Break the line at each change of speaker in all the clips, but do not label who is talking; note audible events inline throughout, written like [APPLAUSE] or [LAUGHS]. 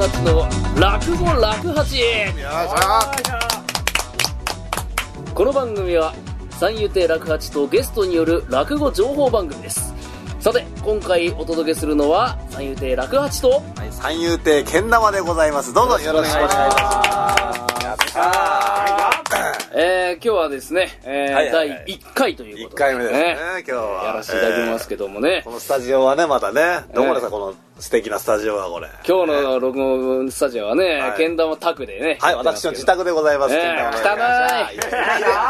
八の落語落八この番組は三遊亭落八とゲストによる落語情報番組です。さて今回お届けするのは三遊亭落八と
ょはい、三遊亭けん玉でございます。どうぞよろしくお願いします。やった
えー、今日はですね、えー
はいはいはい。
第1回という
ー1
ことで、
回目ですね今日は。
やらせていただきますけどもね、
このスタジオはねまたねどこですか、この素敵なスタジオはこれ。
今日の録音スタジオはね、
はい。
けん玉タクでね
はい私の自宅でございます、
ええ
けん玉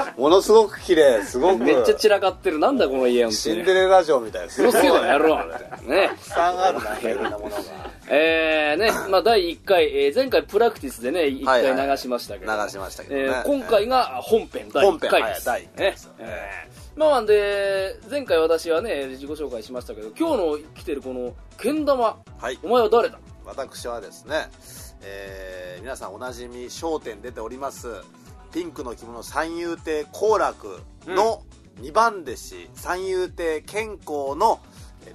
の
汚
ものすごく綺麗すごく。
めっちゃ散らかってる。なんだこの家
シ
に
ンデレラ城みたいです
うるせえなやろうね。
たくさんあるないろんなものが。
えーね、まあ第1回、えー前回プラクティスでね、1
はいはい。
回流しましたけど、
流しましたけど
今回が本編第1
本編
回です。
はい第一回
ね
です。よね。
えーまあで、前回私はね、自己紹介しましたけど、今日の来てるこの、けん玉、
はい。
お前は誰だ？
私はですね、えー皆さんおなじみ『笑点』出ておりますピンクの着物三遊亭好楽の2番弟子、三遊亭健康の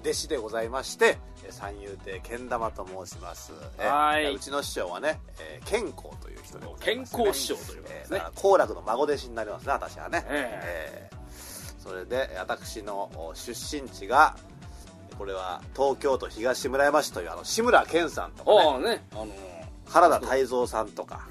弟子でございましてえー三遊亭けん玉と申します。えー
はい。う
ちの師匠はね、えー健康という人でござい
健
ます、ね、
康師匠ということですね。
えー楽の孫弟子になりますね私はね、
え。
えーそれで私のお出身地がこれは東京都東村山市というあの志村けんさんとかね。
ああね、あの
原田泰造さんとか、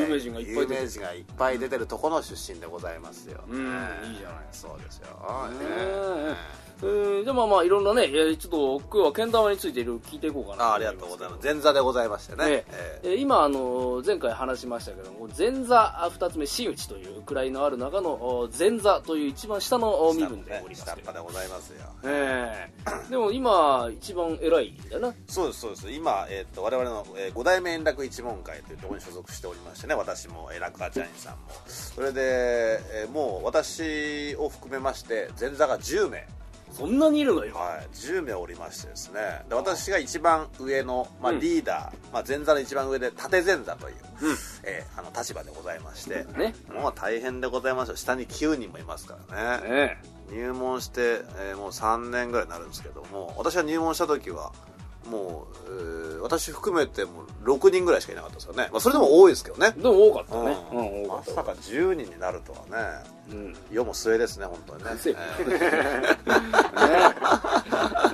有名人がいっぱい出てる。
有名人がいっぱい出てるところの出身でございますよ、
うん
え
いいじゃない
そうですよ、
ね
え。
えー、でもまあいろんなね、えーちょっと今日はけん玉についていろいろ聞いていこうかな
あありがとうございます。前座でございましてね、
え
え。
えー今あの前回話しましたけども前座2つ目真打ちという位のある中のお前座という一番下のお身分でおります
下っ端でございますよ。
ええ。でも今一番偉いんだな。
そうですそうです。今、えー、と我々の、えー五代目円楽一門会というところに所属しておりましてね私もえー楽八兄さんも。それで、えーもう私を含めまして前座が10名。
そんなにいるの今
はい、10名おりましてですね。で私が一番上の、まあ、
うん。
リーダー、まあ、前座の一番上で縦前座という、
うん。
えーあの立場でございまして、
ね。
もう大変でございますよ。下に9人もいますからね。
ね。
入門して、えーもう3年ぐらいになるんですけども私が入門した時はもう、えー私含めてもう6人ぐらいしかいなかったですよね、まあ、それでも多いですけどね。
でも多かったね。
う
うん
まさか10人になるとはね。
うん。
世も末ですね本当にね。[LAUGHS]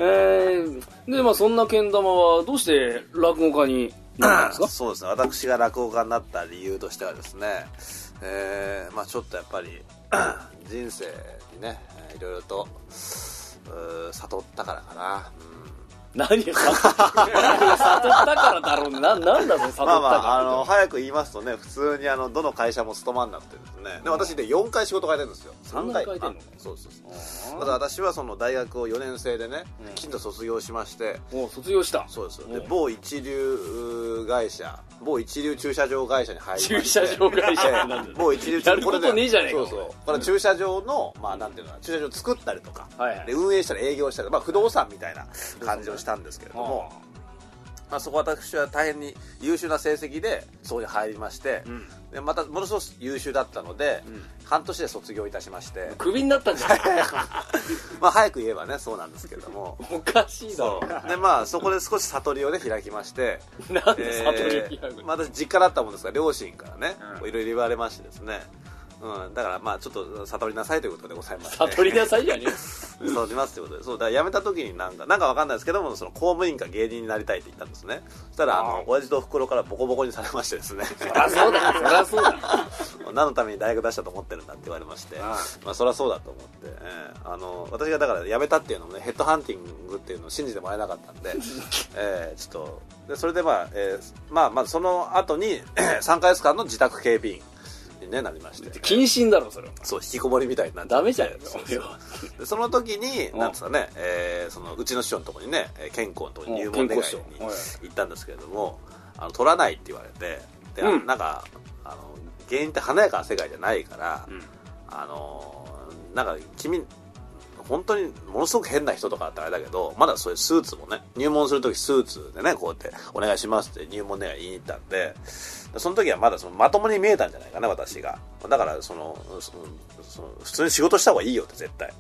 えでまあそんなけん玉はどうして落語家になったんですか？[COUGHS]
そうですね。私が落語家になった理由としてはですね、えーまあ、ちょっとやっぱり人生にねえーいろいろと悟ったからかな、
何を悟った悟ったからだろうね。ななんだそれ悟ったから。
まあまああの早く言いますとね普通にあのどの会社も勤まんなってですね。で私で4回仕事変えてるんですよ。
そん
3回。
な変えてんの？
あそうそうそう。
あ
まず私はその大学を4年生でね
うん。
きちんと卒業しまして。
もう卒業した。
そうですで
うん
某一流会社某一流駐車場会社に入りまして。
駐車場会社なんだよ。
某一流
やることねえじゃねえか
そうそう。これ駐車場のまあなんていうの駐車場作ったりとか。
はいはい。
で運営したり営業したり。まあ不動産みたいな感じをしたんですけれどもまあそこ私は大変に優秀な成績でそこに入りまして
うん。
でまたものすごく優秀だったので
うん。
半年で卒業いたしまして。
クビになったんじゃない？[LAUGHS]
まあ早く言えばねそうなんですけれども。
おかしいだろ。
でまあそこで少し悟りをね開きまして
なんで悟り
え
開く
ーまあ、私実家だったもんですから両親からね
うん。
いろいろ言われましてですね、うん、だからまあちょっと悟りなさいということでございます、
悟りなさいじゃね
悟りますということで。そうだから辞めた時になんかなんかわかんないですけどもその公務員か芸人になりたいって言ったんですね。そしたらあの親父と袋からボコボコにされましてですね。
そりゃそうだそりゃそうだ [LAUGHS]
何のために大学出したと思ってるんだって言われまして。
あ
まあそりゃそうだと思って、えーあの私がだから辞めたっていうのもねヘッドハンティングっていうのを信じてもらえなかったんで、[LAUGHS] えーちょっとでそれでまあ、えーまあまずその後に [COUGHS] 3ヶ月間の自宅警備員に、ね、なりまして。
謹慎だろそれは。
そう引きこもりみたいにな
ダメじゃんよ。
そう
そ [LAUGHS]
の時に
うん。
なんですかね、えーそのうちの師匠のところにねえー健康のところに入門願いに行ったんですけれどもあの取らないって言われてで、
うん。
なんかあの芸人って華やかな世界じゃないから、
うん。
あのなんか君本当にものすごく変な人とかだったらあれだけどまだそういうスーツもね入門する時スーツでねこうやって「お願いします」って入門願い言いに行ったんででその時はまだそのまともに見えたんじゃないかな私が。だからそのそのその普通に仕事した方がいいよって絶対、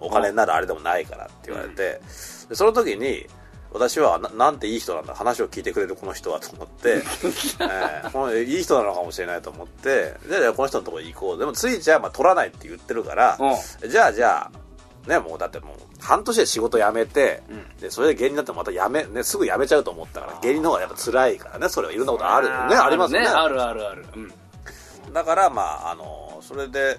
うん、お金になるあれでもないからって言われて、でその時に私はななんていい人なんだ話を聞いてくれるこの人はと思って、[LAUGHS] えーこのいい人なのかもしれないと思ってじゃあじゃあこの人のところに行こう。でもついちゃまあ取らないって言ってるから、じゃあじゃあねもうだってもう半年で仕事辞めて、でそれで芸人になってもまた辞め、ね、すぐ辞めちゃうと思ったから芸人の方がやっぱ辛いからねそれはいろんなことあるよねありますよね
あるあるある。うん。
だからまああのそれで、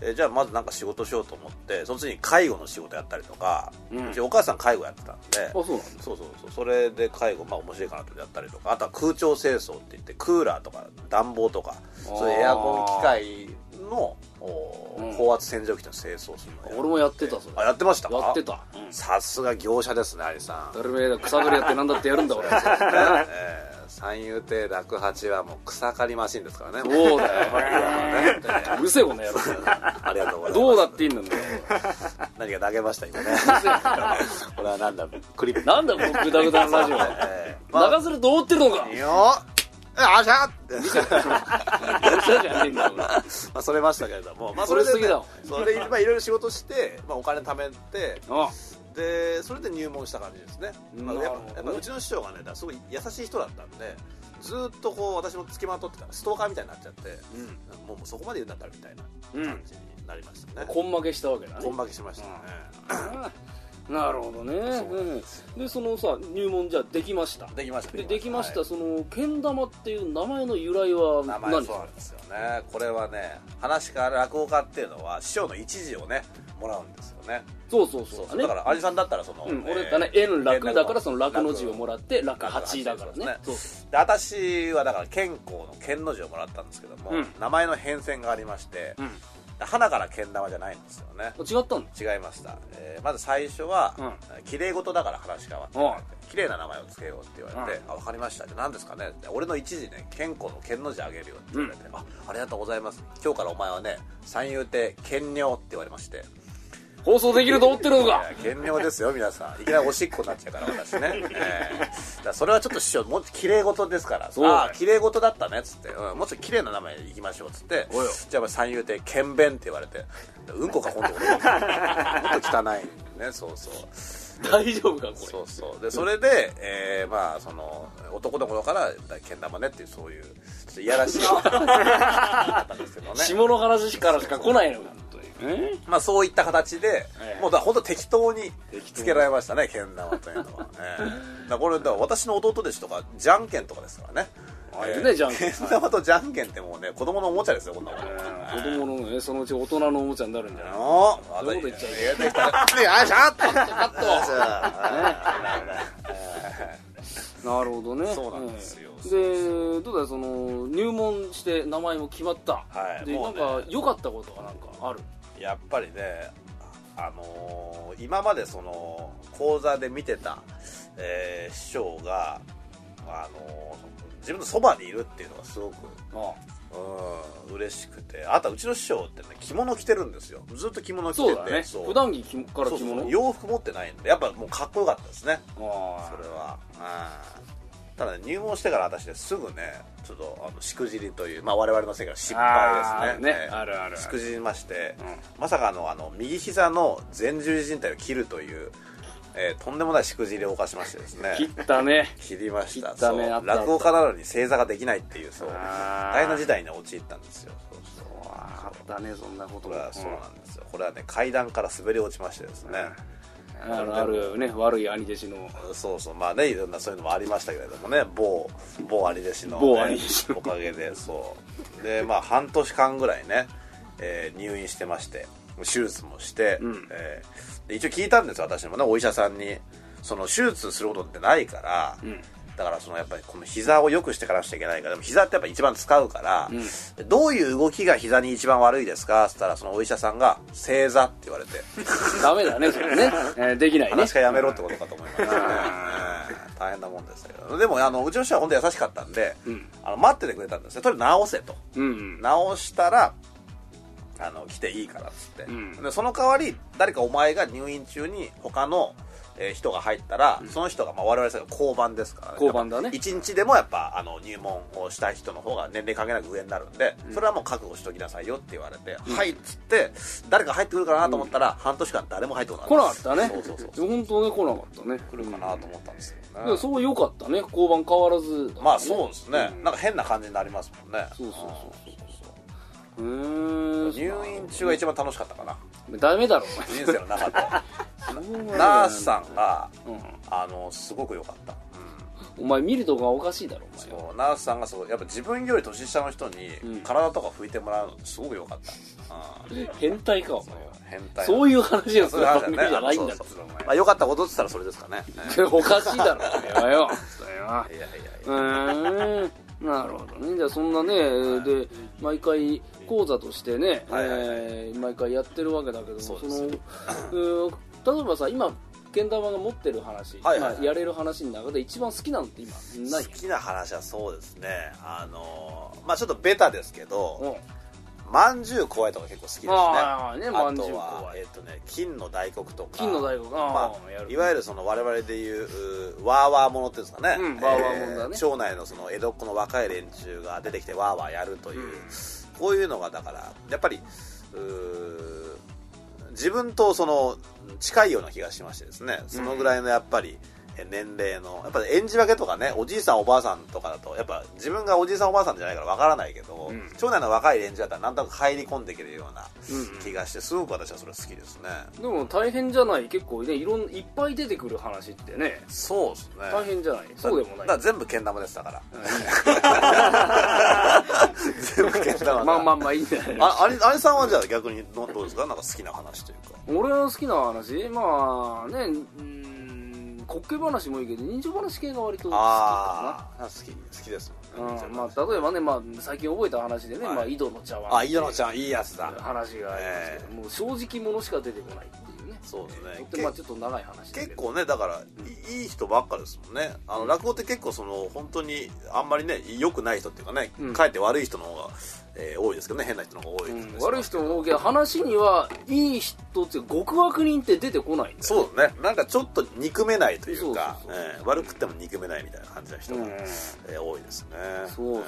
えーじゃあまずなんか仕事しようと思ってその次に介護の仕事やったりとか、
うん
うちお母さん介護やってたんで
あ、そうなんだ。
そうそうそうそれで介護まあ面白いかなとやったりとかあとは空調清掃って言ってクーラーとか暖房とかそういうエアコン機械の高圧洗浄機の清掃するの
俺もやってた、それ。
あやってました？か
やってた。うん。
さすが業者ですね有さん。
誰めだ草刈りやってなんだってやるんだ俺 [LAUGHS]
えー三遊亭楽八はもう草刈りマシンですからね。
そうだようるせえこの野郎
ありがとうございます。
どうだって言うんだよ
何か投げました今ね？[LAUGHS] これはなんだクリップ。
なんだこのグダグダのラジオ。
えーまあ。
流せると思ってるのか。
いいよあしゃって
うじゃねえんだ
まあそれましたけれども、まあ、
それ
です
ぎだわ。
それで、まあ、いろいろ仕事して、まあ、お金貯めて
あ
でそれで入門した感じですね、まあ、やっぱやっぱうちの師匠がねすごい優しい人だったんでずーっとこう私も付きまとってたらストーカーみたいになっちゃって、もうもうそこまで言うんだったらみたいな感じになりましたね、
こん。負けしたわけだね。
こん負けしましたね、
あなるほどね。でそのさ入門じゃあできました。
できました。
でできました、
はい。
そのけん玉っていう名前の由来は
名前
何？
そうなんですよね。これはね話から落語家っていうのは師匠の一字をねもらうんですよね。
そうそうそう。
そうそうだから有さんだったらその、
うん、
えー
俺だね。円楽だからその楽の字をもらって
楽
楽八だからね。
楽
そう
で私はだから健康の健の字をもらったんですけども、
うん。
名前の変遷がありまして、
うん
花からけん玉じゃないんですよね。
違ったんだ
違いました、えーまず最初は
うん。
綺麗事だから話変わって。
うん
綺麗な名前を付けようって言われて「あ分かりました」って何ですかね？って俺の一字ね健康の健の字あげるよって言われて「あありがとうございます。今日からお前はね三遊亭健尿」って言われまして
放送できると思ってるのか。
いや減量ですよ皆さん。いきなりおしっこになっちゃうから私ね、[LAUGHS] ええ。だそれはちょっと師匠もっと綺麗事ですから。
そう
ああ綺麗事だったねっつって、うん、もうちょっと綺麗な名前でいきましょうっつって。じゃあ三遊亭剣弁って言われて。うんこか今度俺もっと汚い。ねそうそう。
大丈夫かこれ。
そうそう。でそれで、えーまあその男の頃からけん玉ねっていうそういうちょっといやらしい。[LAUGHS] だったんですけどね。
下の話からしか来ないのか
まあそういった形で、
ええ。
もうだ本当適当につけられましたね、けん玉というのは。え [LAUGHS] えだからこれ、だ私の弟弟子とか、じゃんけんとかですからね。
あねじゃんけん。
けん玉とじゃんけんってもうね、子供のおもちゃですよ、こんなもん。
子供のねそのうち大人のおもちゃになるんじゃない？
おー
そうい。うこと言っちゃう
しょっとカット。
なるほどね。
そうなんですよ。
うんでどうだよその入門して名前も決まった、でな
はい。もうんね
か良かったことがなんかある？
やっぱりね、あのー今までその講座で見てた、えー師匠が、あのー自分のそばにいるっていうのがすごく
あ
うん嬉しくてあとはうちの師匠ってね着物着てるんですよ。ずっと着物着てて
そうだね。
そう。
普段着きから着物？
洋服持ってないんでやっぱもうかっこよかったですね。
あ。
それは。うんただね入門してから私ですぐねちょっとあのしくじりというまあ我々の世界の失敗ですね。
ね
ええ。
あるある
しくじりまして、
う
まさかあのあの右膝の前十字靭帯を切るという、えーとんでもないしくじりを犯しましてですね。
切ったね。
切りました。
ね
落語家なのに正座ができないっていうそう。大変な事態に陥ったんですよ。そうそう。
あったねそんなこと。
これはそうなんですよ、これはね階段から滑り落ちましてですね、
うんあるあるね悪い兄弟子の。
そうそう。まあねいろんなそういうのもありましたけれどもね。某某兄弟子の、ね、
某兄弟子の。
おかげでそう。でまあ半年間ぐらいね、えー入院してまして手術もして、
うん。
えーで一応聞いたんですよ私もね。お医者さんに。その手術することってないから、
ん
だからそのやっぱりこの膝を良くしてからしちゃいけないからでも膝ってやっぱ一番使うから、
う
どういう動きが膝に一番悪いですか？って言ったらそのお医者さんが正座って言われて。
ダメだねそれね。[LAUGHS] えーできないね。
話がやめろってことかと思いましたね、ええ大変なもんでしたけど。でもあのうちの人は本当優しかったんで、
うん。
あの待っててくれたんですねとりあえず直せと。
うんうん。
直したらあの来ていいからっつって、
うん。
でその代わり誰かお前が入院中に他のえー人が入ったら、その人がまあ我々さ交番ですから
交番だね。
1日でもやっぱあの入門をした人の方が年齢関係なく上になるんで、それはもう覚悟しときなさいよって言われて、はいっつって誰か入ってくるかなと思ったら、半年間誰も入ってこな
来な
かっ
かったね。
そうそうそう
本当ね来なかったね。
来るかなと思ったんですけどね、
そう良かったね。交番変わらず
まあそうですね、
うん。
なんか変な感じになりますもんね。
そうそうそうそう
入院中が一番楽しかったかな。
ダメだろ。お
人生の中で
前
ナースさんが
うん。
あのすごく良かった、
お前見るとこがおかしいだろお前
そうナースさんがすごいやっぱ自分より年下の人に
うん。
体とか拭いてもらうのすごく良かった、うん。
変態かお前は。
変態
そういう話をする番組じゃないんだ。っ
そうそう
つうのお
まあ良かったことって言ったらそれですかね、
前 [LAUGHS] おかしいだろお前は。よそれはい
やいやいや。
うーん。なるほどね。じゃあそんなね、で毎回講座としてね、
はいはい。はい
えー毎回やってるわけだけどもその、[CLEARS THROAT] えー例えばさ今けん玉が持ってる話、
はい。はいはい
まあ、やれる話の中で一番好きなのって今ない？
好きな話はそうですね。あのまあちょっとベタですけど
うん。
まんじゅう怖いとか結構好きですね。
ああね
あとはえっとね、金の大黒とか
金の大黒
まあ、いわゆるその我々でいううワーワーものっていうんですかね、
うんワーワーものだね。
町内のその江戸っ子の若い連中が出てきてワーワーやるという、
うん
こういうのがだからやっぱり自分とその近いような気がしましてですね。そのぐらいのやっぱり、え年齢のやっぱり演じ分けとかねおじいさんおばあさんとかだとやっぱ自分がおじいさんおばあさんじゃないからわからないけど、
うん。
町内の若い連中だったらなんとなく入り込んでいけるような
うん
気がしてすごく私はそれ好きですね、
でも大変じゃない？結構ねいろんいっぱい出てくる話ってね。
そうですね。
大変じゃない？そうでもない。
だ全部けん玉ですだから [LAUGHS] 全部けん玉
まあまあまあいいんじゃない
ああれあれさんはじゃあ逆にどどうですか？なんか好きな話というか。
俺の好きな話？まあねうーん滑稽話もいいけど人情話系が割と好きか
ああ好き好きですもん
な、うんまあ、例えばね、まあ、最近覚えた話でね、
はい。
まあ、井戸の茶碗。
あ井戸のちゃんいいやつだ。
話がありますけど、
え
もう正直者しか出てこないっていう。ね
そうですね。
まあちょっと長い話だけ
結
ど
構ねだからいいい人ばっかですもんね。あの落語って結構その本当にあんまりね良くない人っていうかね、
うん。
かえって悪い人の方が、えー多いですけどね。変な人の方が多い
うん。悪い人も多いけど話にはいい人って極悪人って出てこないんだよ
そうね。なんかちょっと憎めないというか悪くても憎めないみたいな感じの人が、
うん。
えー多いですね。
そうそうそう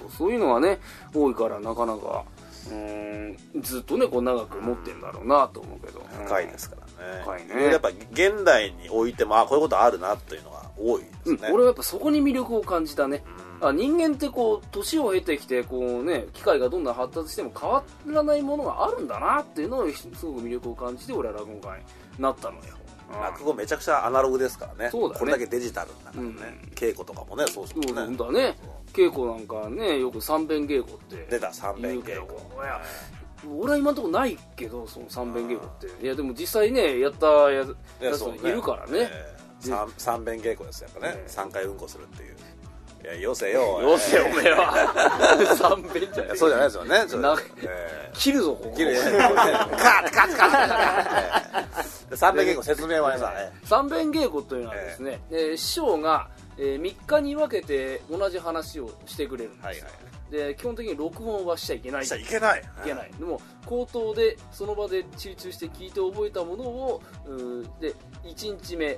そう。そういうのがね多いからなかなかうーんずっとねこう長く持ってんだろうなと思うけど。
深いですからね。
深いね。
やっぱ現代においてもあこういうことあるなというのが多いです
うん
ね、
俺はやっぱそこに魅力を感じたね。
うん。
あ人間ってこう年を経てきてこうね機械がどんどん発達しても変わらないものがあるんだなっていうのをすごく魅力を感じて俺は落語家になったのよ、うん。
落語めちゃくちゃアナログですからね。
そうだね
これだけデジタルだからね、
うん。
稽古とかもねそうですもん
そう
ね
だね稽古なんかねよく三遍稽古って。
出た三遍稽古
俺は今のところないけどその三遍稽古って。いやでも実際ねやったや
いや
やついるからね。
えー三三遍稽古ですやっぱね。
ええ。
三回うんこするっていう。いやよせよ
よせお
え
めえは。[LAUGHS] 三遍じゃ
そうじゃないですよね
切るぞここ。
切る。カッカッカッカッで三遍稽古説明はね
三遍稽古というのはですね、えー師匠が、え3日に分けて同じ話をしてくれるんです、
はいはい
で基本的に録音はしちゃいけない。
しちゃいけない。
いけない。でも口頭でその場で集中して聞いて覚えたものをで1日目
は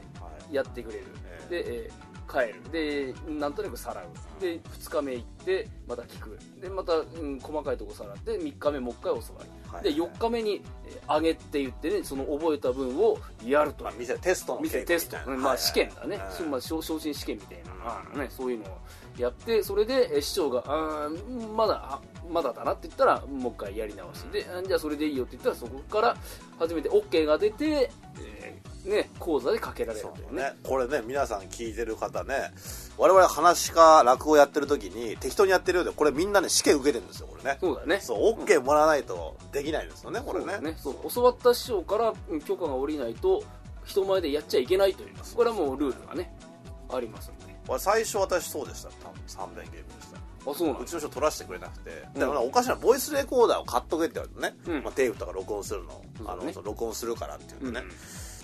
い。
やってくれる、
え
で、えー帰る。でなんとなくさらう。で2日目行ってまた聞く。でまた、うん、細かいとこさらって3日目もう一回教わる、
はい
で4日目に、えー上げって言ってねその覚えた分をやると。
まあ見せテストの
見せテスト、うんまあ、試験だね、
うん。
まあ、昇昇進試験みたいな、あね、そういうのをやってそれでえ市長があーまだあまだだなって言ったらもう一回やり直しであじゃあそれでいいよって言ったらそこから初めて OK が出て、えーね、講座でかけられる
そ
といううね。
ねこれね皆さん聞いてる方ね我々話し家落語やってる時に適当にやってるようでこれみんなね試験受けてるんですよこれね。
そうだね。
そう OK もらわないとできないんですよねこれね。
そうだね。そう教わった師匠からうん許可が下りないと人前でやっちゃいけないというこれはもうルールがねありますんで。
俺最初私そうでした。多分三遍ゲームでした
あそう
うちの人取らせてくれなくて、
うん。
だからおかしなボイスレコーダーを買っとけって言われてね、
うん。
まあ、テープとか録音するの,、あのその録音するからって言ってね、
うん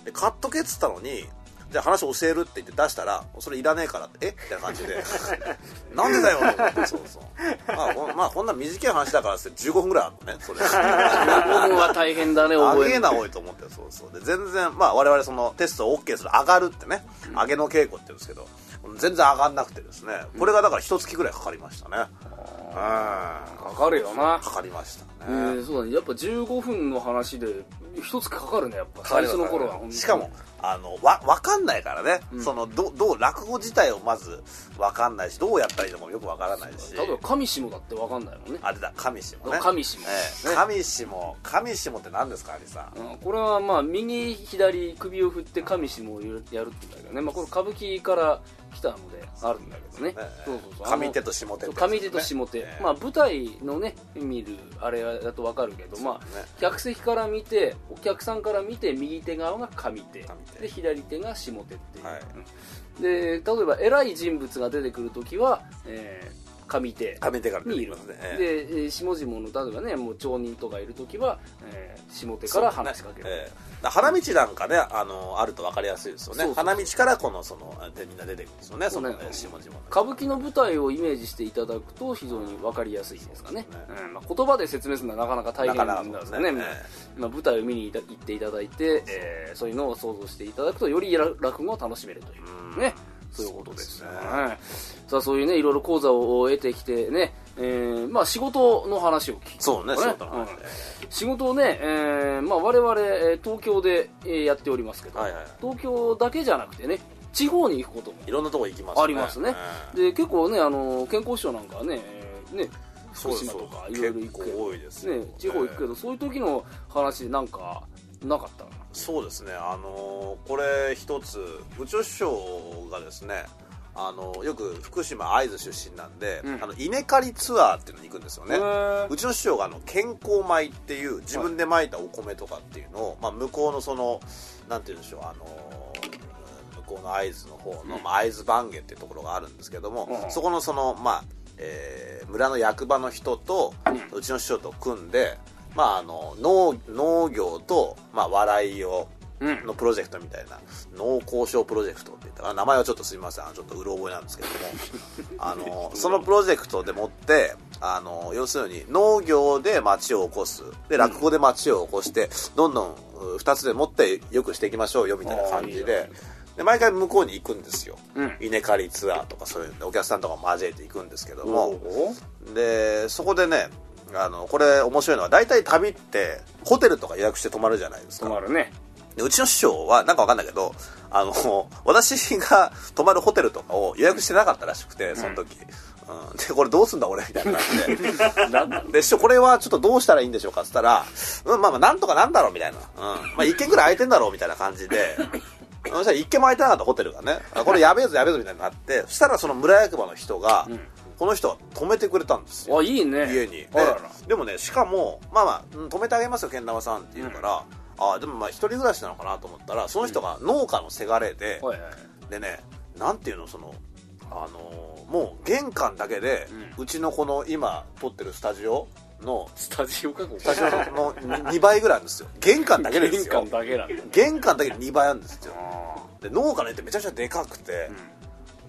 で買っとけっつったのにじゃあ話教えるって言って出したらそれいらねえからってえ？みたいな感じで。[LAUGHS] なんでだよと思ってそうそう。まあほんまあこんな短い話だからって15分ぐらいあるのねそれ。
15分は大変だね
あ
覚える。
げえな多いと思ってそうそう。で全然まあ我々そのテストを OK する上がるってね。上げの稽古って言うんですけど全然上がんなくてですね。これがだから一月ぐらいかかりましたね。うん。
かかるよな。
かかりました
え
ね、
ー、そうだね。やっぱ15分の話で一つかかるねやっぱ。最初の頃は本当に。
しかもあのわ分かんないからね、そのどどう落語自体をまず分かんないしどうやったらいいのかもよく分からないし。
例えば上下だって分かんないもんね。
あれだ上下ね。
上下
ええ。
ね
上下上下って何ですか有さん。
うんこれはまあ右左首を振って上下をやるって言うんだけどね、まあ、これ歌舞伎から来たのであるんだけどね、
ええ。
そうそうそう。
上手と下手ね。
上手と下手、
ええ。
まあ舞台のね見るあれだと分かるけど、まあ
ね。
客席から見てお客さんから見て右手側が上手。で左手が下手っていう、で例えば偉い人物が出てくるときは、えー上手。
上手から出てきますね、ええ。
でえー下々の例えばねもう町人とかいるときは、えー下手から話しかける、
ねええ。だから花道なんかねあのあると分かりやすいですよね。花道からこのそのでみんな出てくるんですよね。その
ね。
ね下々の。
歌舞伎の舞台をイメージしていただくと非常に分かりやすいですかね。
ね。
うんまあ、言葉で説明するのはなかなか大変なんですよね。まあ、舞台を見に行っていただいて、えーそういうのを想像していただくとより落語を楽しめるという
うん
ねそういうことですね。さあそういうねいろいろ講座を得てきてね、えーまあ仕事の話を聞く
そうね
ね
仕事の話で
うん仕事をね、えーまあ、我々えー東京でえーやっておりますけど、
はいはい
東京だけじゃなくてね地方に行くことも
いろんなとこ行きます
ありますね、
ええ
で結構ねあの健康師匠なんかはね,、えーね福島とかいろいろ行
結
くけどね、地方行くけど、そういう時の話でなんかなかったかな？
そうですね。あのこれ一つ部長師匠がですねあのよく福島会津出身なんで、
うん。
あの稲刈りツアーっていうのに行くんですよね。
へー。
うちの師匠があの健康米っていう自分でまいたお米とかっていうのを、まあ、向こうのそのなんて言うんでしょうあの向こうの会津の方の、まあ、会津番下っていうところがあるんですけども、
うん。
そこのそのまあえー村の役場の人と、うちの師匠と組んで、まあ、あの農農業と、まあ、笑いを
うん。
のプロジェクトみたいな農交渉プロジェクトって言ったら名前はちょっとすみません。ちょっとうろ覚えなんですけども。[LAUGHS] あのそのプロジェクトでもってあの要するに農業で町を起こす。で落語で町を起こしてどんどん2つでもってよくしていきましょうよみたいな感じで。で毎回向こうに行くんですよ、
うん。
稲刈りツアーとかそういうのでお客さんとかも交えていくんですけど
お
も
ー。
でそこでねあのこれ面白いのは大体旅ってホテルとか予約して泊まるじゃないですか。
泊まるね。
でうちの師匠はなんかわかんないけどあの [LAUGHS] 私が泊まるホテルとかを予約してなかったらしくてその時、うん。でこれどうすんだ俺みたいな感じで。[LAUGHS] で師匠これはちょっとどうしたらいいんでしょうかっつったら、うん、まあまあなんとかなんだろうみたいな、うん、まあ一軒ぐらい空いてんだろうみたいな感じで。そしたら一軒も空いてなかったホテルがね。あこれやべえぞやべえぞみたいになってそしたらその村役場の人が、
ん
この人は泊めてくれたんですよ。
あいいね。
家に。ででもねしかもまあまあうん止めてあげますよけん玉さんって言うから、あでもまあ一人暮らしなのかなと思ったらその人が農家のせがれで、
はいはい
でねなんていうのそのあのーもう玄関だけで、うちのこの今撮ってるスタジオの
スタジオか
スタジオの2倍ぐらいあるんですよ。玄関だけでです
玄
よ
関だけなんだ。
玄関だけで2倍あるんですよ。
あ
で農家の家ってめちゃくちゃでかくて、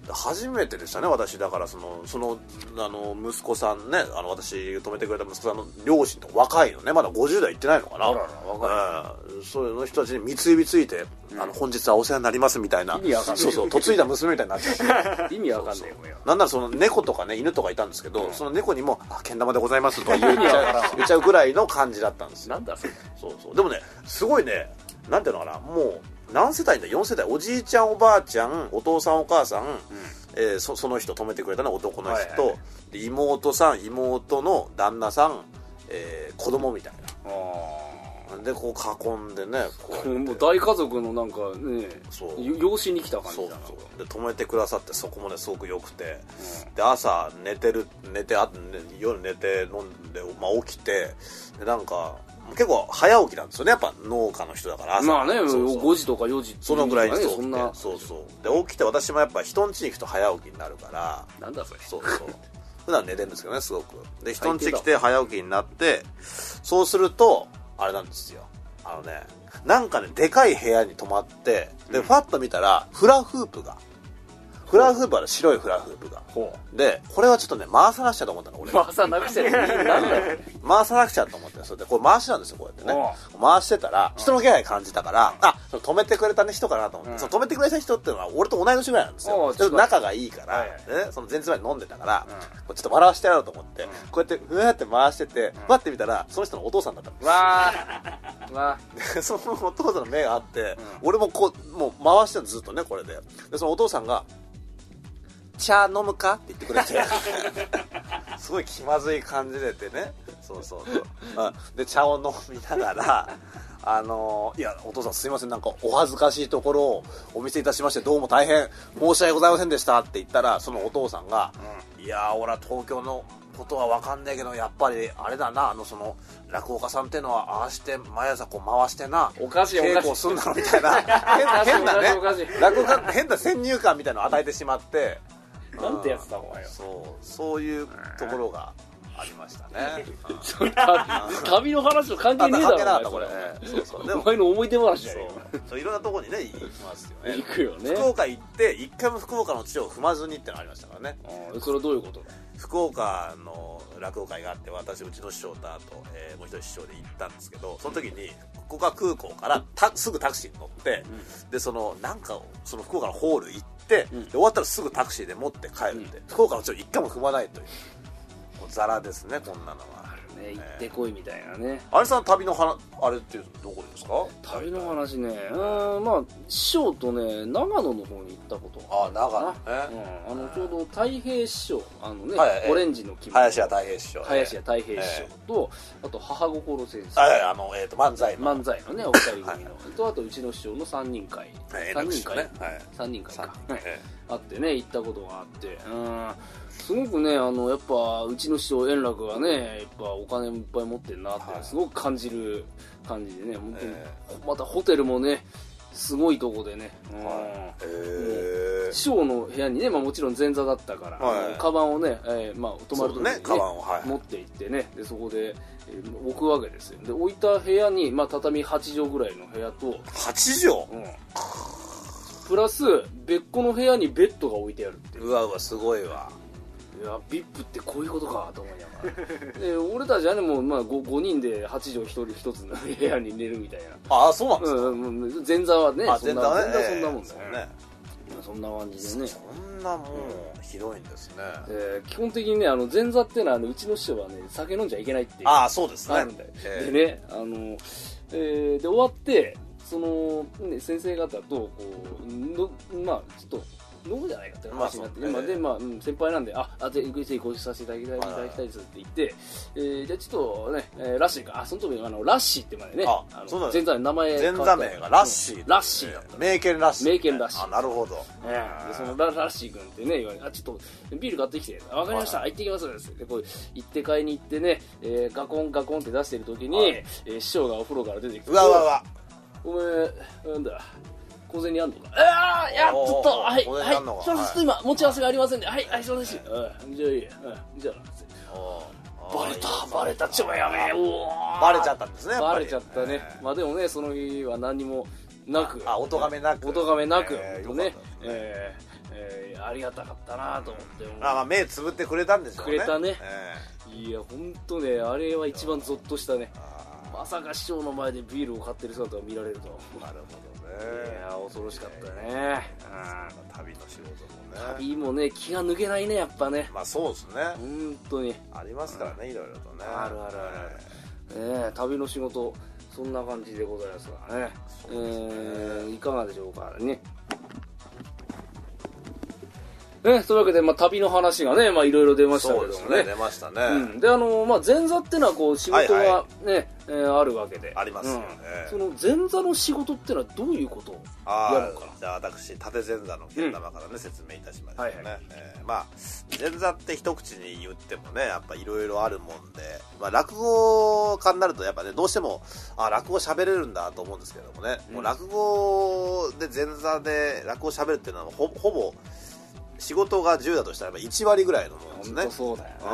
初めてでしたね私。だからそのそのあの息子さんねあの私止めてくれた息子さんの両親と若いのねまだ50代いってないのかな。
若
い、うん、そういう人たちに三つ指ついて、あの本日はお世話になりますみたいな。
意味わかんない。
そうそう嫁いだ娘みたいになってて
ー意味わかんない。よよ
なんならその猫とかね犬とかいたんですけど、その猫にも「あけん玉でございます」とか言っちゃう言っちゃうぐらいの感じだったんですよ。
なんだそれ。
そうそう。でもねすごいねなんていうのかなもう何世帯だ？4世帯おじいちゃんおばあちゃんお父さんお母さん、えーそその人止めてくれたのは男の人、
はいはい
妹さん妹の旦那さん、えー子供みたい
あ
なでこう囲んでねこう
もう大家族のなんかね
そう。
よ養子に来た感じ
そう
だな。
そうで止めてくださってそこもねすごく良くて、で朝寝てる寝てあ、ね、夜寝て飲んで、まあ、起きてでなんか結構早起きなんですよね。やっぱ農家の人だから朝。
まあね
そうそう。
5時とか4時
そのぐらいに
そんな。
そうそう。で起きて私もやっぱ人ん家に行くと早起きになるから
なんだそれ。
そうそう。[LAUGHS] 普段寝てるんですけどねすごく。で人ん家来て早起きになってそうするとあれなんですよ。あのねなんかねでかい部屋に泊まってで、
うん。
ファッと見たらフラフープがフラフープある白いフラフープが。
ほ
でこれはちょっとね回さなくちゃと思ったの俺。
う回さなくちゃいいなんだよ。
回さなくちゃと思ってそれでこれ回しなんですよこうやってね。回してたら人の気配感じたからあその止めてくれたね人かなと思って、
うん。
その止めてくれた人っていうのは俺と同い年ぐらいなんです
お
よ
う
ちょっと仲がいいから、
はい
ね、その前日まで飲んでたから、
うん。
ちょっと笑わしてやろうと思って、
うん。
こうやってふわって回してて、パッて見たらその人のお父さんだったの
わー。[LAUGHS] わ
でそのお父さんの目があって、俺もこうもう回してずっとねこれで。でそのお父さんが「茶飲むか?」って言ってくれて。[LAUGHS] すごい気まずい感じでてね。そうそうそう。うんで茶を飲みながらあのーいやお父さんすいません。なんかお恥ずかしいところをお見せいたしましてどうも大変申し訳ございませんでしたって言ったらそのお父さんが「いやー俺は東京のことは分かんないけどやっぱりあれだなあのその落語家さんってのはああして毎朝こう回してな
おかしい
稽古すんだろみたいな。[LAUGHS] 変な変なね。落語家変な先入観みたいなのを与えてしまって
なんてやつだお前よ
そうそういうところがありましたね。[LAUGHS]
旅旅の話と関係ねえだろ
そうそう。で
お
も
前の思い出話じゃね
そういろんなところにね行きますよね。
行くよね。
福岡行って一回も福岡の地を踏まずにってのがありましたからね。
それはどういうことだ？
福岡の落語会があって私うちの師匠とあと、えーもう一人師匠で行ったんですけどその時に福岡空港からたすぐタクシーに乗って、でそのなんかその福岡のホール行って、
うん。
で終わったらすぐタクシーで持って帰るって、福岡の地を一回も踏まないというザラですねこんなのは
ね行ってこいみたいなね。
あれさん旅の話あれってどこですか？
旅の話ね。うんまあ師匠とね長野の方に行ったこと
あ長野
うん、あのちょうど太平師匠あのね、
はいはい
オレンジの木
林家たい平師匠。ね
林家太平師匠と、あと母心先生。
はいはいあの、えー、と漫才の。
漫才のねお二人組の、
はい
とあとうちの師匠の3人会、
はい
三人会、
ね。はい。
三人会か、
三
はい。
え
あってね行ったことがあって。うんすごくねあのやっぱうちの師匠円楽がねやっぱお金もいっぱい持ってるなって、
はい。
すごく感じる感じでね本当に、
え
またホテルもねすごいとこでね、うん。
え。
師匠の部屋にね、まあ、もちろん前座だったから、
はい。
カバンをね、えーまあ、泊まる時に、ね
ねカバンを。はい。
持って行ってねでそこで、えー置くわけですよ。で置いた部屋に、まあ、畳8畳ぐらいの部屋と、
8
うん、プラス別個の部屋にベッドが置いてあるってう
わうわすごいわ
いや VIP ってこういうことかと思いながら。で俺たちはねもう、まあ、5, 5人で8畳1人1つの部屋に寝るみたいな。
ああそうなんですか、
うんうん前座はね
あ
そんな
全然ね。
前座はそんなもんだよ
ええ
ね。そんな感じでね。
そんなもう広いんですね、
えー基本的にねあの前座っていうのはあのうちの師匠はね酒飲んじゃいけないっていう
ああそうですね。
あるんだよ、
ええ
でねあの、えーで終わってその、ね、先生方とこうのまあちょっと飲むじゃないかって話になって、
まあ
でまあ、うん先輩なんでああぜひぜひご一緒させていただきたい,、
はい。
ただきたいですって言って、えーじゃあちょっとね、えーラッシーか。あその時あのラッシーってまでね
あ
の
そうなんです
前座の名前
前座名がラッシー、
うん。ラッシーだった。の
名犬ラッシー
名犬ラッシー。
あなるほど。
ええでそのララッシー君ってね言われてあちょっとビール買ってきて。あわかりました、
はい。
行ってきます。でこう行って買いに行ってね、えーガコンガコンって出してる時に、
はい。
えー師匠がお風呂から出てきて。
うわうわうわ。
お前なんだ小銭あんのか？ああいやちょっとはいはい。
あんのか？
ちょっとちょっと今持ち合わせがありませんではいはいそうですうんじゃあいいじゃあ。バレたバレた。ちょやべえ。
バレちゃったんですね
バレちゃったね、
ええ。
まあでもねその日は何にもなく。
あお咎めなく。
お咎めなく、ね。えーえーありがたかったなと思って、
あまあ目つぶってくれたんでしょうね。
くれたね。
え
いや本当ねあれは一番ゾッとしたねまさか師匠の前でビールを買ってる姿を見られると
ーなるほど
い
ね
や恐ろしかったね、
旅の仕事も
うん、
ね。
旅もね気が抜けないねやっぱね。
まあそうですね。
本当に。
ありますからねいろいろとね。
あるあるある。ねえ旅の仕事そんな感じでございますがね。
そうですね。
えーいかがでしょうかねね、というわけで、まあ、旅の話がね、まあ、いろいろ出ましたけ
そうです
どもね。
ね出ましたね、
うん、で、あの、まあ、前座ってのは、こう、仕事がね、
はいは
えーあるわけで。
ありますよね。
うん。その前座の仕事ってのはどういうことを
あ
やるのか。
じゃあ私縦前座のけん玉からね、説明いたしましたね、
はいはい。
えーまあ前座って一口に言ってもねやっぱいろいろあるもんで、まあ、落語家になるとやっぱねどうしてもあ落語喋れるんだと思うんですけどもね、
うん。
もう落語で前座で落語喋るっていうのはほほぼ仕事が10だとしたら1割ぐらいのものですね。
そうだよ
うん。
な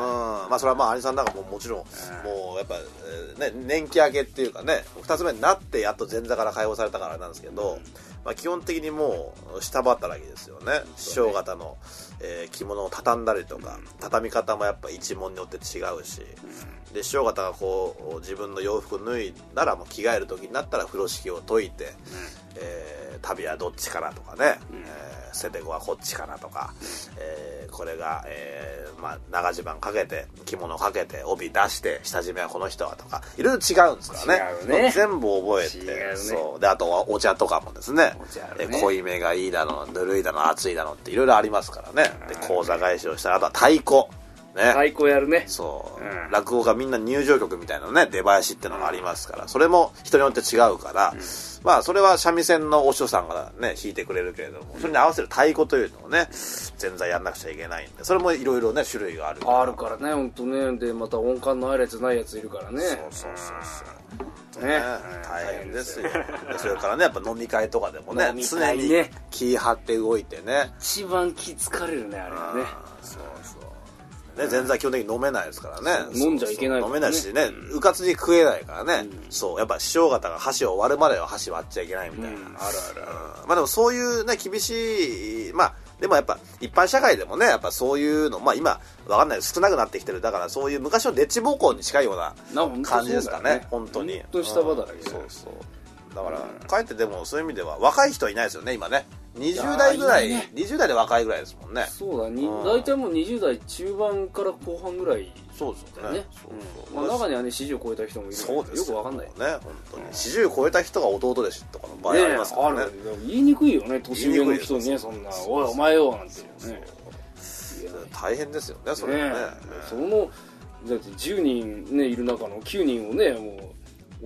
まあそれはまあ兄さんなんかももちろんもうやっぱ、えーね、年季明けっていうかね2つ目になってやっと前座から解放されたからなんですけど、まあ、基本的にもう下働きですよね。師匠方の、えー着物を畳んだりとか畳み方もやっぱ一門によって違うし、で師匠方がこう自分の洋服脱いだらもう着替える時になったら風呂敷を解いて、えー旅はどっちかなとかね、えーセテゴはこっちかなとか、えーこれが、えーまあ、長襦袢かけて着物かけて帯出して下締めはこの人はとか。いろいろ違うんですからね。
ね。
全部覚えて、
ね。
そう。であとはお茶とかもですね。
ね。
え濃いめがいいだのぬるいだの熱いだのっていろいろありますからね。で講座返しをしたらあとは太鼓ね。
太鼓やるね。
そう、
うん。
落語がみんな入場曲みたいなね出囃子っていうのがありますからそれも人によって違うから、まあそれは三味線のお師匠さんがね弾いてくれるけれどもそれに合わせる太鼓というのをね前座やんなくちゃいけないんでそれもいろいろね種類がある
あるからね本当ね。でまた音感のあるやつないやついるからね。
そうそうそうそう。ね。
ね
大変ですよ。でそれからねやっぱ飲み会とかでもね
飲み
常に気張って動いてね。
一番気疲れるねあれはね。
そうね、前座は基本的に飲めないですからね。
飲んじゃいけないね。
飲めないしねうかつに食えないからね、そうやっぱ師匠方が箸を割るまでは箸割っちゃいけないみたいな、
うん。あるある
まあでもそういうね厳しいまあでもやっぱ一般社会でもねやっぱそういうのまあ今わかんない少なくなってきてる。だからそういう昔のデッチ暴行に近いような感じですかね。本当に。
本当に下働き
そうそう。だから、かえってでもそういう意味では若い人はいないですよね今ね20代ぐらい
いいね。
20代で若いぐらいですもんね。
そうだに
うん。
大体もう20代中盤から後半ぐらい
そうですよね。
だよね。
そうそう。
うん。まあ中にはね40を超えた人もいる
そうです
よくわかんない。
ね本当に。40超えた人が弟弟子とかの場合ありますからね。
ねある言いにくいよね年上の人に
言いにくいです
ねそんな「おいお前よ」なんていうね。
大変ですよねそれはね
ねそのだって10人ねいる中の9人をねもう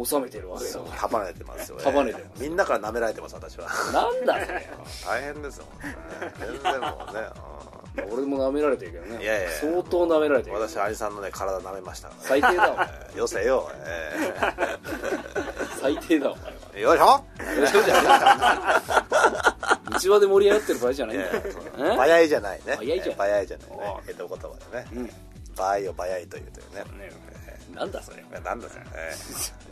収めてるわ。けだか
束ねてますよね。
束ねてます。
みんなから舐められてます私は。
らなんだそれ
大変ですよね。全然もうね
俺も舐められてるけどね。
いやいや
相当舐められてる。
うん私兄さんのね体舐めました。から
最低だお前
えーよせよえ
最低だお前
よいしょ。
そうじゃねえか内輪で盛り上がってる場合じゃないんだ。よえ？
早いじゃないね。
早いじゃない。
早いじゃない。ね
ああ
江戸言葉でね。
うん。
場合を早いというというね。
ねなんだそれ。
なんだそれえ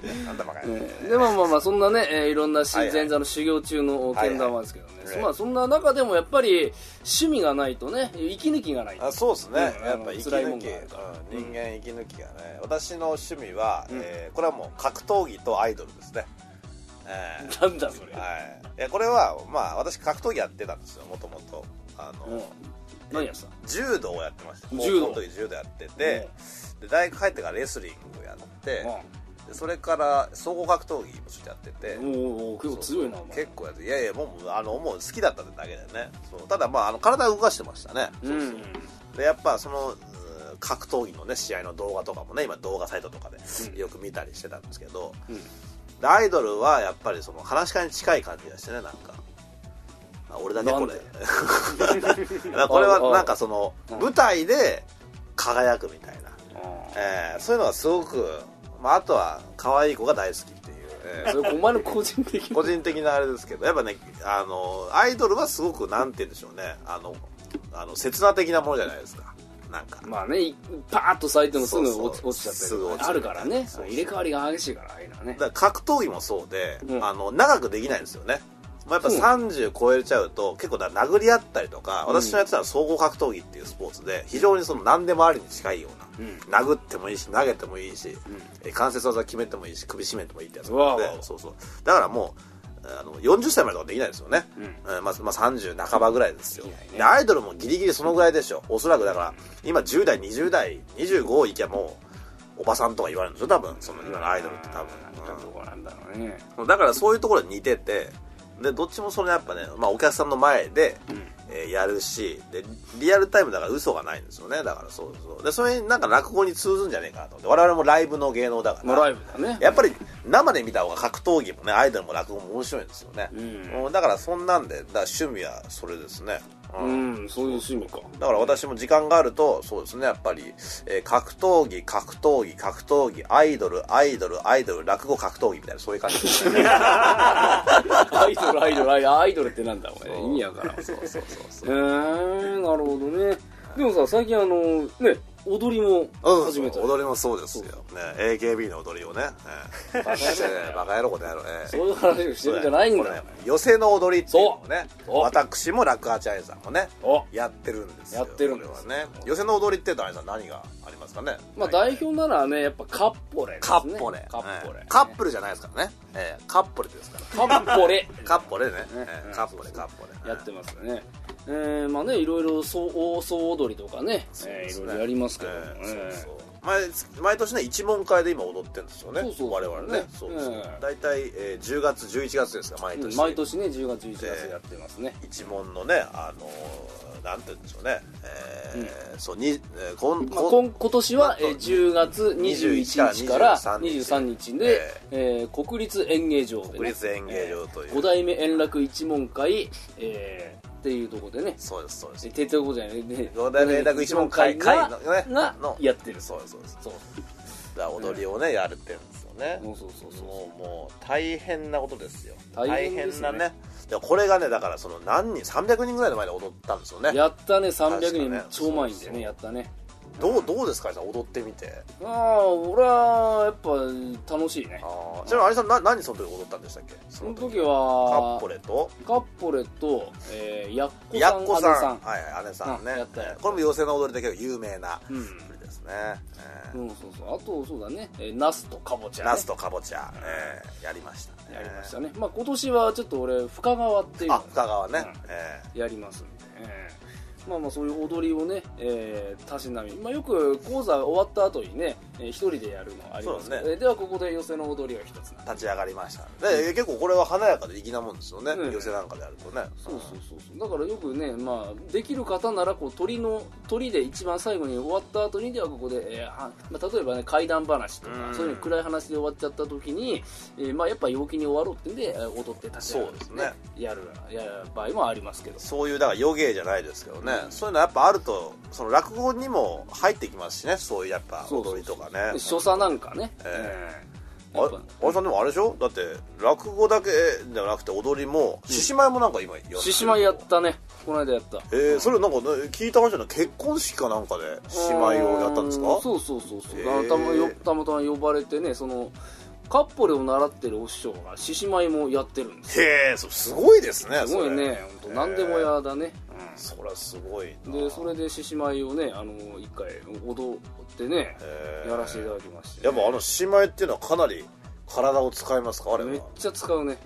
ー [LAUGHS] なんだバカ
ねでまあまあまあそんなね、えーいろんな前座の修行中のけん玉ですけどね、
はいはい。
まあそんな中でもやっぱり趣味がないとね息抜きがない。
あそうですね、
うん。
やっぱ息抜き、うん。人間息抜きがね私の趣味は、
うん。
えーこれはもう格闘技とアイドルですね。えー。
なんだそれ、
はい。いやこれはまあ私格闘技やってたんですよもともと。あの、
うん。何やってた
柔道をやってました
柔道。
の時柔道やってて、で大学入ってからレスリングやって、
う
でそれから総合格闘技もちょっとやってて、
んおお結構強いな
結構やっていやいやもうあのもう好きだっただけでね。そう。ただまああの体動かしてましたね、
うん。
でやっぱその格闘技のね試合の動画とかもね今動画サイトとかで
うん。
よく見たりしてたんですけど、
うん。
でアイドルはやっぱりその話し家に近い感じがしてねなんか。あ俺だけこれ。[LAUGHS] これはなんかその
うん。
舞台で輝くみたいな、えーそういうのがすごく、まあ、あとは可愛い子が大好きっていう、え [LAUGHS] ー
それお前の個人的な。
個人的なあれですけどやっぱねあのアイドルはすごくなんて言うんでしょうね。あのあの刹那的なものじゃないですか。なんか。
まあねいパーッと咲いてもすぐ落ち落ちちゃったりあるからね。入れ替わりが激しいからああいうのはね。
だから格闘技もそうで、
うん。
あの長くできないんですよねまあ、やっぱ
そう
30超えちゃうと結構だ殴り合ったりとか私のやってたのは総合格闘技っていうスポーツで非常にその何でもありに近いよう
うん。
な殴ってもいいし投げてもいいし、
ん。
え関節技決めてもいいし首絞めてもいいってやつ
うわうわ
でそうそう。だからもうあの40歳までとかできないですよね、
うん。
えーまあまあ、30半ばぐらいですよ。
ね
でアイドルもギリギリそのぐらいでしょ。おそらくだから今10代20代25いきゃもうおばさんとか言われるんでしょ多分。その今のアイドルって多分、
なんかどこなんだろうね。
だからそういうところに似ててでどっちもそのやっぱね、まあ、お客さんの前で、
うん。
えーやるしでリアルタイムだから嘘がないんですよね。だからそうそう。でそれになんか落語に通ずんじゃねえかなと思って。我々もライブの芸能だから、
まあライブだね。
やっぱり生で見た方が格闘技もねアイドルも落語も面白いんですよね、
うん。
うんだからそんなんでだ趣味はそれですね、う
うんん、そういう趣味か。
だから私も時間があると、そうですね、やっぱり、えー格闘技、格闘技、格闘技、アイドル、アイドル、アイドル、落語、格闘技みたいな、そういう感じですね。[LAUGHS]
アイドル、アイドル、アイドルアイドルってなんだ、お前。意味わからん。
そうそうそう
へ
そう。
ー、なるほどね。でもさ、最近あの、ね、踊りも
うん、
始めた。
踊りもそうですよ。ね、AKB の踊りをね。えーバカ野郎、[LAUGHS] この野郎。えー
そういう話をしてるんじゃないんだよ。
ね。寄せの踊りっていうのをね私も落八愛さんもね
お
やってるんですよ。
やってるんです。
ね。寄せの踊りって大さん何が？ありますかね。
まあ代表ならね、やっぱカッポレですね。
カッポレ。
カッポレ。
え。ーカップルじゃないですからね、えーカッポレですから
カッポレ。[LAUGHS]
カッポレね、カッポレカッポレ。
やってますよね。えー、まあね、いろいろ総総踊りとかね、えーいろいろやりますけども、
えー
え。
そうそう毎毎年ね一問会で今踊ってるんですよね。
そうそう
我々ね。
ね。
そうそう
ええ。
大体、えー10月11月ですか毎
ー
年
毎年ね、10月、11月やってますね。
一問のねあのーなんて言うんでしょうね、えーそうに、えーこん
まあ、
こ
今今年は、えー10月21日から23日。で、えー国立演芸場で、ね、
国立演芸場という。
五代目円楽一門会、えーっていうところでね、
そうですそうです。
えっていうとこじゃないね、
五代目円楽一門会会のね。
が
の。
やってる。
そうですそう。です
そう。
だ踊りをねやるってるんですよね。
そうそうそうそう。
もうもう大変なことですよ。
大変ですね。
大変なね。でこれがねだからその何人300人ぐらいの前で踊ったんですよね。
やったね、300
確か
人
ね。
超満員で
そうそう
ね、やったね。
どうどうですかさん踊ってみて。
ああ、俺はやっぱ楽しいね。
ああちなみにあれさんな何その時踊ったんでしたっけ？そ
その時。
カ
は
ッポレと？
カッポレと、えー、やっこさん、
やっこさん。
姉さん。
はいはい姉さんね。
あやったや
これも寄席の踊りだけど有名な。
うん。
踊りですね、え
うん、そうそう。あと、そうだね、えー、ナスとカボチャ、ね。
ーナスとかぼちゃ、えーやりましたね。
やりましたね。まあ今年はちょっと俺、深川っていうの
あ深川ね、
うん。
え
やりますんで、えーまあまあそういう踊りをね、えー、たしなみ、まあ、よく講座終わった後にね、えー一人でやるのあります
ね。
えーではここで寄せの踊りを一つ
立ち上がりました。で、結構これは華やかで粋なもんですよね、
うん
寄席なんかでやるとね。
そうそうそうそう。だからよくね、まあ、できる方ならこう鳥の鳥で一番最後に終わった後にではここで、えーはまあ、例えばね怪談話とか、
うん。
そういう暗い話で終わっちゃった時に、えーまあ、やっぱ陽気に終わろうってんでえー踊って立ち上がる
そうですね。
やるやる場合もありますけど。
そういうだから余芸じゃないですけどね、そういうのやっぱあるとその落語にも入ってきますしね。そういうやっぱ踊りとかね。
で所作なんかね、
え
え。ー
あれさんでもあれでしょ？だって落語だけではなくて踊りも獅子舞もなんか今や
獅子舞やったね。この間やった。
えー、それなんかね聞いた話じゃない結婚式かなんかで獅子舞をやったんですか？
うん。そうそうそうそう、
へー
たまよたまたま呼ばれてねそのカッポレを習ってるお師匠が獅子舞もやってるんですよ。
へえすごいですね
すごいね。本当何でも屋だね、
そりゃすごい
うん
な。
でそれで獅子舞をねあの一回踊ってねやらせていただきまして、
やっぱあの獅子舞っていうのはかなり体を使いますかあれは。
めっちゃ使うね。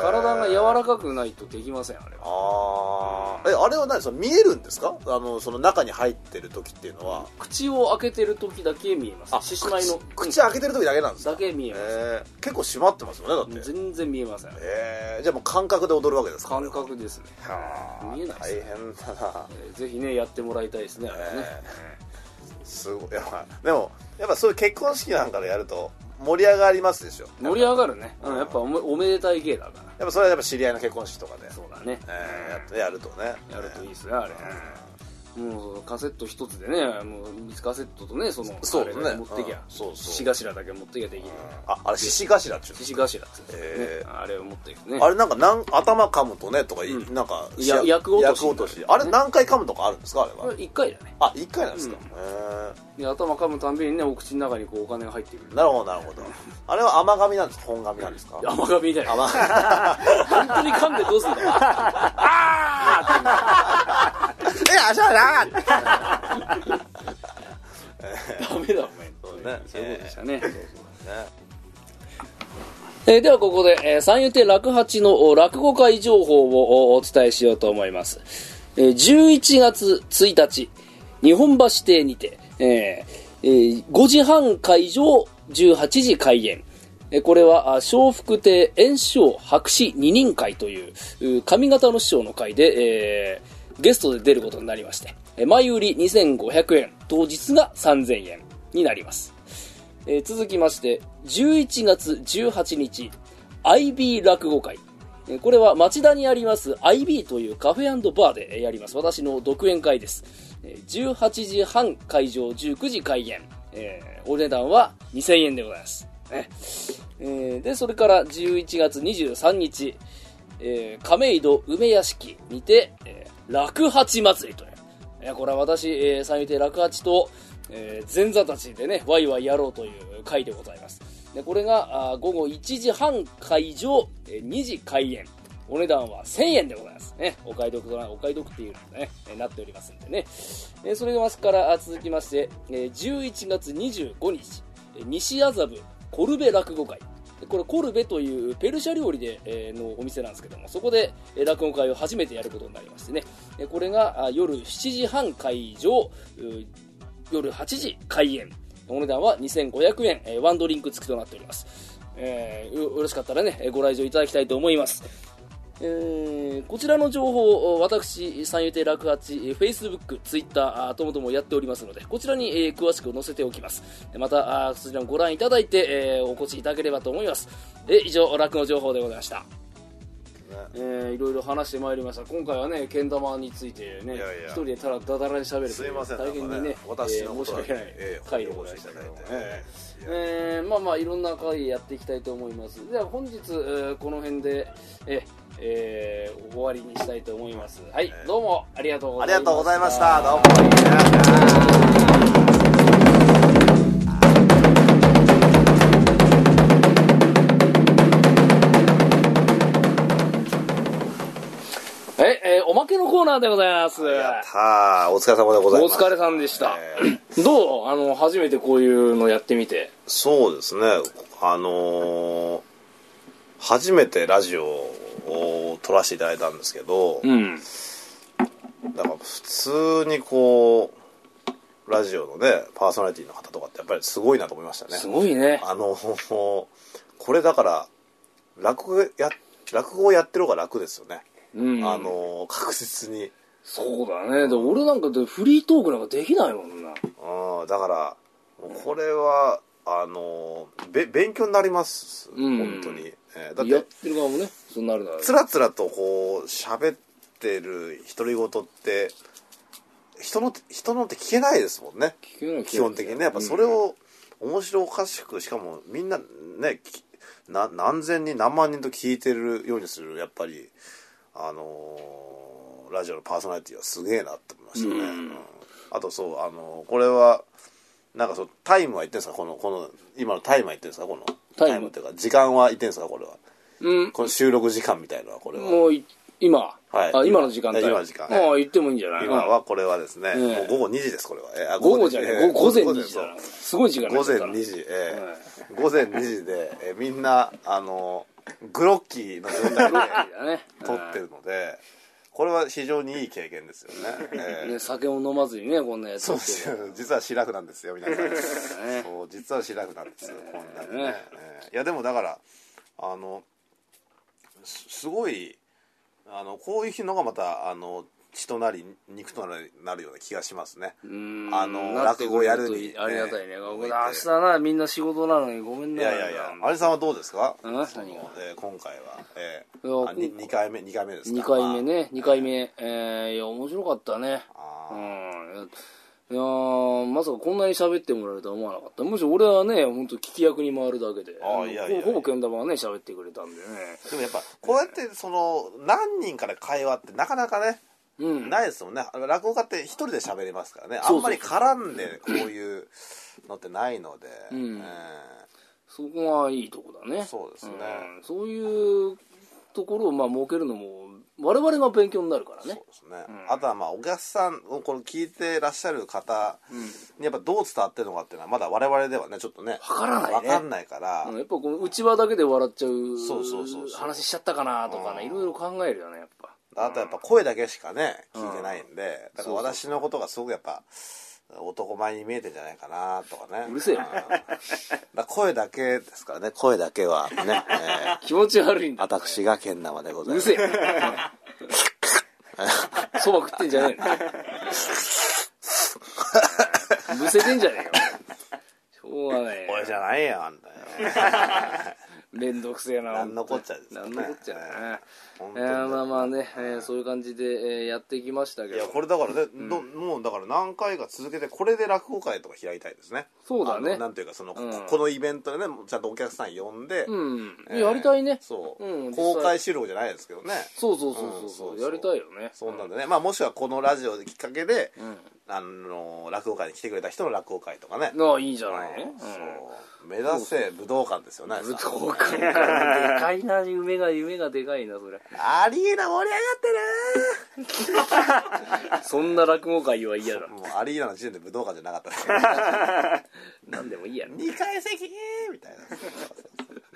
体が柔らかくないとできませんあれは。
ああえあれは何その見えるんですか？あのその中に入ってる時っていうのは。
口を開けてる時だけ見えます。獅子舞の。
口口開けてる時だけなんですか？
だけ見えます、
えー、結構閉まってますよねだって。
全然見えません
えー、じゃあもう感覚で踊るわけですか
感覚ですね。
は。あ
見えないです
大変だな。
えーぜひねやってもらいたいですねあれはね、
すごい。やでもやっぱそういう結婚式なんかでやると盛り上がりますでしょ。
盛り上がるね、うん、やっぱおめおめでたい芸だから。
やっぱそれはやっぱ知り合いの結婚式とかで、
そうだね、
えー、ややるとね。
やるといいですねあれ、もうカセット一つでねもうカセットとねその
そうですね
持ってきゃ
うん。そうそう。
獅子頭だけ持ってきゃできる。
ああれ獅子頭っちゅう
獅子頭っつってね、
え。
あれを持っていくね。
あれなんかなん頭噛むとねとか、
ん。
なんか
や役落とし
役落とし。あれ何回噛むとかあるんですかあれは？
これ1回だね。
あ一回なんですか、
うん。
へ
で頭噛むたんびにねお口の中にこうお金が入ってくる。
ーなるほどなるほど。[LAUGHS] あれは甘噛みなんですか本噛みなんですか？
甘噛みみたいな
甘
本当に噛んでどうするんだ [LAUGHS]
えあしゃな
ダメだお前
そうね
そういうことでしたね、そうそう
ね
えーではここで、えー三遊亭楽八のお落語会情報をおお伝えしようと思います。えー11月1日、日本橋邸にて、えーえー5時半会場、18時開演。えーこれは、あ笑福亭炎章白紙二人会という、う上方の師匠の会で、えーゲストで出ることになりまして、前売り2500円、当日が3000円になります。えー続きまして、11月18日、IB 落語会。これは町田にあります IB というカフェバーでやります。私の独演会です。18時半会場、19時開演。えーお値段は2000円でございます。ねえーで、それから11月23日、えー亀戸梅屋敷にて、え落八祭りという。えこれは私、えー三遊亭落八と、えー前座たちでね、ワイワイやろうという会でございます。で、これが、あ午後1時半会場、えー2時開演。お値段は1000円でございます。ね。お買い得とな、お買い得っていうのね、えなっておりますんでね。えーそれから続きまして、えー11月25日、え西麻布コルベ落語会。これコルベというペルシャ料理で、えーのお店なんですけどもそこで、落語会を初めてやることになりましてね。これが夜7時半会場夜8時開演。お値段は2500円、えーワンドリンク付きとなっております、えーよろしかったらねご来場いただきたいと思います。えーこちらの情報を私、三遊亭楽八、えー Facebook、Twitter あともともやっておりますので、こちらに、えー詳しく載せておきます。でまた、あそちらもご覧いただいて、えーお越しいただければと思います。え以上、楽の情報でございました。えーいろいろ話してまいりました今回はねけん玉についてね一人でただだだらにしゃべる
すいません
大変にね
なんか私
えー
のことだけ
申し訳ない
ええ
回でございましたけども、
え
えーまあまあいろんな回やっていきたいと思いますでは本日、えーこの辺でええー終わりにしたいと思います。はい、
えー。
どうもありがとうご
あ
ざいました。
りがとうございました。どうも。
はい、えーおまけのコーナーでございます。
やったー。お疲れ様でござい
お
ます。
疲れさんでした、
え
どう？あの初めてこういうのやってみて。
そうですね。あのー初めてラジオを撮らせていただいたんですけど、
うん。
だから普通にこうラジオのねパーソナリティの方とかってやっぱりすごいなと思いましたね。
すごいね。
あの [LAUGHS] これだから落語や落語をやってる方が楽ですよね、
うん。
あの確実に。
そうだね。で俺なんかでフリートークなんかできないもんな。
うん。だからこれはあのべ勉強になります、
うん。
本当に、えーだ
やっ
って
てる側もねそうなるなら
つらつらとこう喋ってる独り言って人の人のって聞けないですもんね。
聞けない
基本的にね。やっぱそれを面白おかしくしかもみんなねきな何千人何万人と聞いてるようにするやっぱりあのーラジオのパーソナリティはすげえなって思いましたね、
うん。
うん。あとそうあのーこれはなんかそうタイムは言ってんですか？このこの今のタイムは言ってんですか？この
タイム
っていうか時間は言ってんですかこれは？
うん。
この収録時間みたいなのはこれは？
もうい今、
はい。
あ今の時間帯？
今の時間。
ああ言ってもいいんじゃない？
今はこれはですね、
ええ。
もう午後2時ですこれは、えーあ
午後じゃない、
えー
午午前2時だな。すごい時間
午前
になっ
2
ちゃっ
時、えー午前2時で、えーみんなあのグロッキーの状態で撮ってるのでこれは非常にいい経験ですよね,、えー
ね酒を飲まずにねこんなやつ
そうですよ。実は白くなんですよ皆さん。[LAUGHS]
ね。
そう実は白くなんですよこんなにね。
ね
え。ーいやでもだからあのすすごいあのこういうのがまたあの血となり肉となりなるような気がしますね。
うん。
あの落語やるに。
ありがたいね。
ね
明日なみんな仕事なのにごめんね。
いやいやいや。有さんはどうですか？えー今回は、えー、あに2回目2回目ですか
？2回目ね。2回
目。
目え。ーいや面白かったね。うん。いやーまさかこんなに喋ってもらえるとは思わなかった。むしろ俺はね本当聞き役に回るだけで。
あーいや
ほほぼけん玉はね喋ってくれたんでね。
でもやっぱこうやってその何人から会話ってなかなかね
うん。
ないですもんね。落語家って一人で喋りますからね。あ
ん
まり絡んでこういうのってないので、
うん。
え
そこがいいとこだね。
そうですね。
ん。そういうところをまあ設けるのも我々が勉強になるからね。
ーそうですね、
うん。
あとはまあお客さんこれ聞いてらっしゃる方
うん。
にやっぱどう伝わってるのかっていうのはまだ我々ではねちょっとね
わからないね。
わかんないから、
うん。やっぱこの内輪だけで笑っちゃう。話しちゃったかなとかね
うん。
いろいろ考えるよねやっぱ
あとやっぱ声だけしかね
うん
聞いてないんでだから私のことがすごくやっぱ男前に見えてんじゃないかなとかね。
うるせえよ
ん。だ声だけですからね声だけはね、[LAUGHS] え
気持ち悪いん
ー
だ。
私がけん玉でございます。
うるせえ。そば食ってんじゃねえの。[LAUGHS] むせてんじゃねえよ。ししょうがない
俺じゃないよあんた
め [LAUGHS] んどくせえな
なんのこっちゃですよね。
なんのこっちゃね。
本当に
えーまあまあね、えーそういう感じで、えーやってきましたけど。
いやこれだからね、どもうだから何回か続けてこれで落語会とか開いたいですね。
そうだね。
なんていうかその、
うん。
このイベントでねちゃんとお客さん呼んで、
うん、
えー
やりたいね。
そう、
うん
公開収録じゃないですけどね。
そうそうそうそう
う。ん
そう。やりたいよね。
そんなんでね、まあもしくはこのラジオできっかけで、
うん
あの落語会に来てくれた人の落語会とかね、
ああいいじゃない。ね
うん。そう。目指せ武道館ですよね
武道館。か [LAUGHS] でかいな夢が夢がでかいなそれ。
アリーナ盛り上がって [LAUGHS]
そんな落語会は嫌だ。
るもうアリーナの時点で武道館じゃなかったで
ん [LAUGHS] でもいいや
2階席みたいな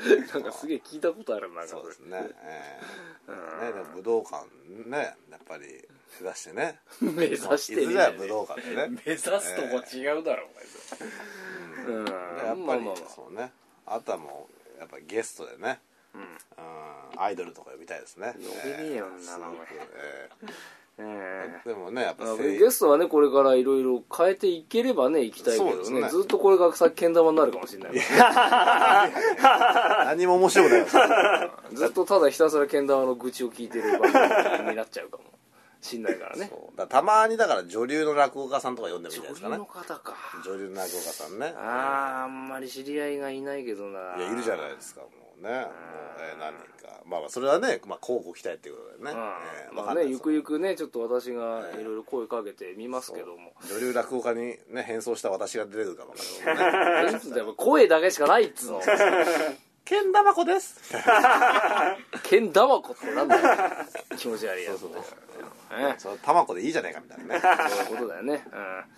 [LAUGHS]
なんかすげえ聞いたことあるな
そうですね,、ええねでも武道館ねやっぱり目指してね。[LAUGHS]
目指して
いずれは武道館でね。
目指すとこ違うだろお前。うん。
やっぱり、
まあまあまあ。
そうね。あとはもうやっぱりゲストでね、うん。アイドルとか呼びたいですね。
呼べねえよんな
すごくえ
え。
えでもねやっぱ
ゲストはねこれからいろいろ変えていければね行きたいけどね。
ね。
ずっとこれがさけん玉になるかもしれない。
何も面白くない [LAUGHS]
ずっとただひたすらけん玉の愚痴を聞いてる番組になっちゃうかもしんないからね。
そう。だからたまにだから女流の落語家さんとか呼んでもいいですかね。
女の方か。
女流の落語家さんね。
あーあんまり知り合いがいないけどな。い
やいるじゃないですかもうね。もう、えー何人か。まあまあそれはねまあ交互期待っていうことでね、えー
ま
わかんないです
あねゆくゆくねちょっと私がいろいろ声かけてみますけども。
女流落語家にね変装した私が出れるかもしれないね。[LAUGHS]
いつだよ声だけしかないっつうの。[LAUGHS]
けん玉子です。[LAUGHS]
けん玉子ってなんだよ。気持ち悪いやつだよね。[LAUGHS]
その玉子でいいじゃないかみたいなね。[LAUGHS]
そういうことだよね、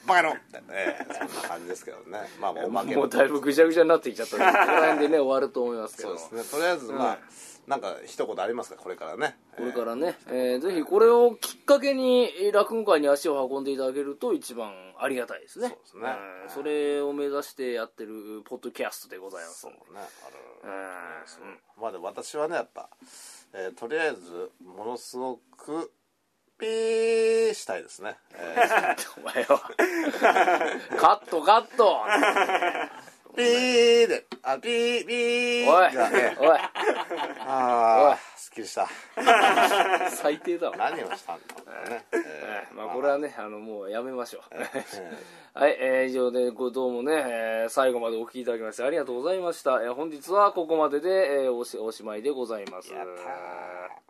バカ野郎みたいなねそんな感じですけどね。まあまあおま
うん、
けの。
もうだいぶぐちゃぐちゃになってきちゃったんでここら辺でね終わると思いますけど。
そうですね。とりあえずまあ、なんか一言ありますかこれからね。
これからね、えー。ぜひこれをきっかけにえー落語会に足を運んでいただけると一番ありがたいですね。
そうですね。
うん。それを目指してやってるポッドキャストでございます。
そうね。あ
う
るう。まあでも私はねやっぱ、えーとりあえずものすごくピーしたいですね、え [LAUGHS] ー
お前は。カットカット。[LAUGHS]
ピーで。あピーピー。
おい。
がね。
おい。おい。
すっきりした。[LAUGHS]
最低だわ。
何をしたんだろうね、え
まあこれはねあのもうやめましょう。
え
はい、えー以上でごどうもね、えー最後までお聞きいただきましてありがとうございました、えー本日はここまでで、えーおしおしまいでございます。
やったー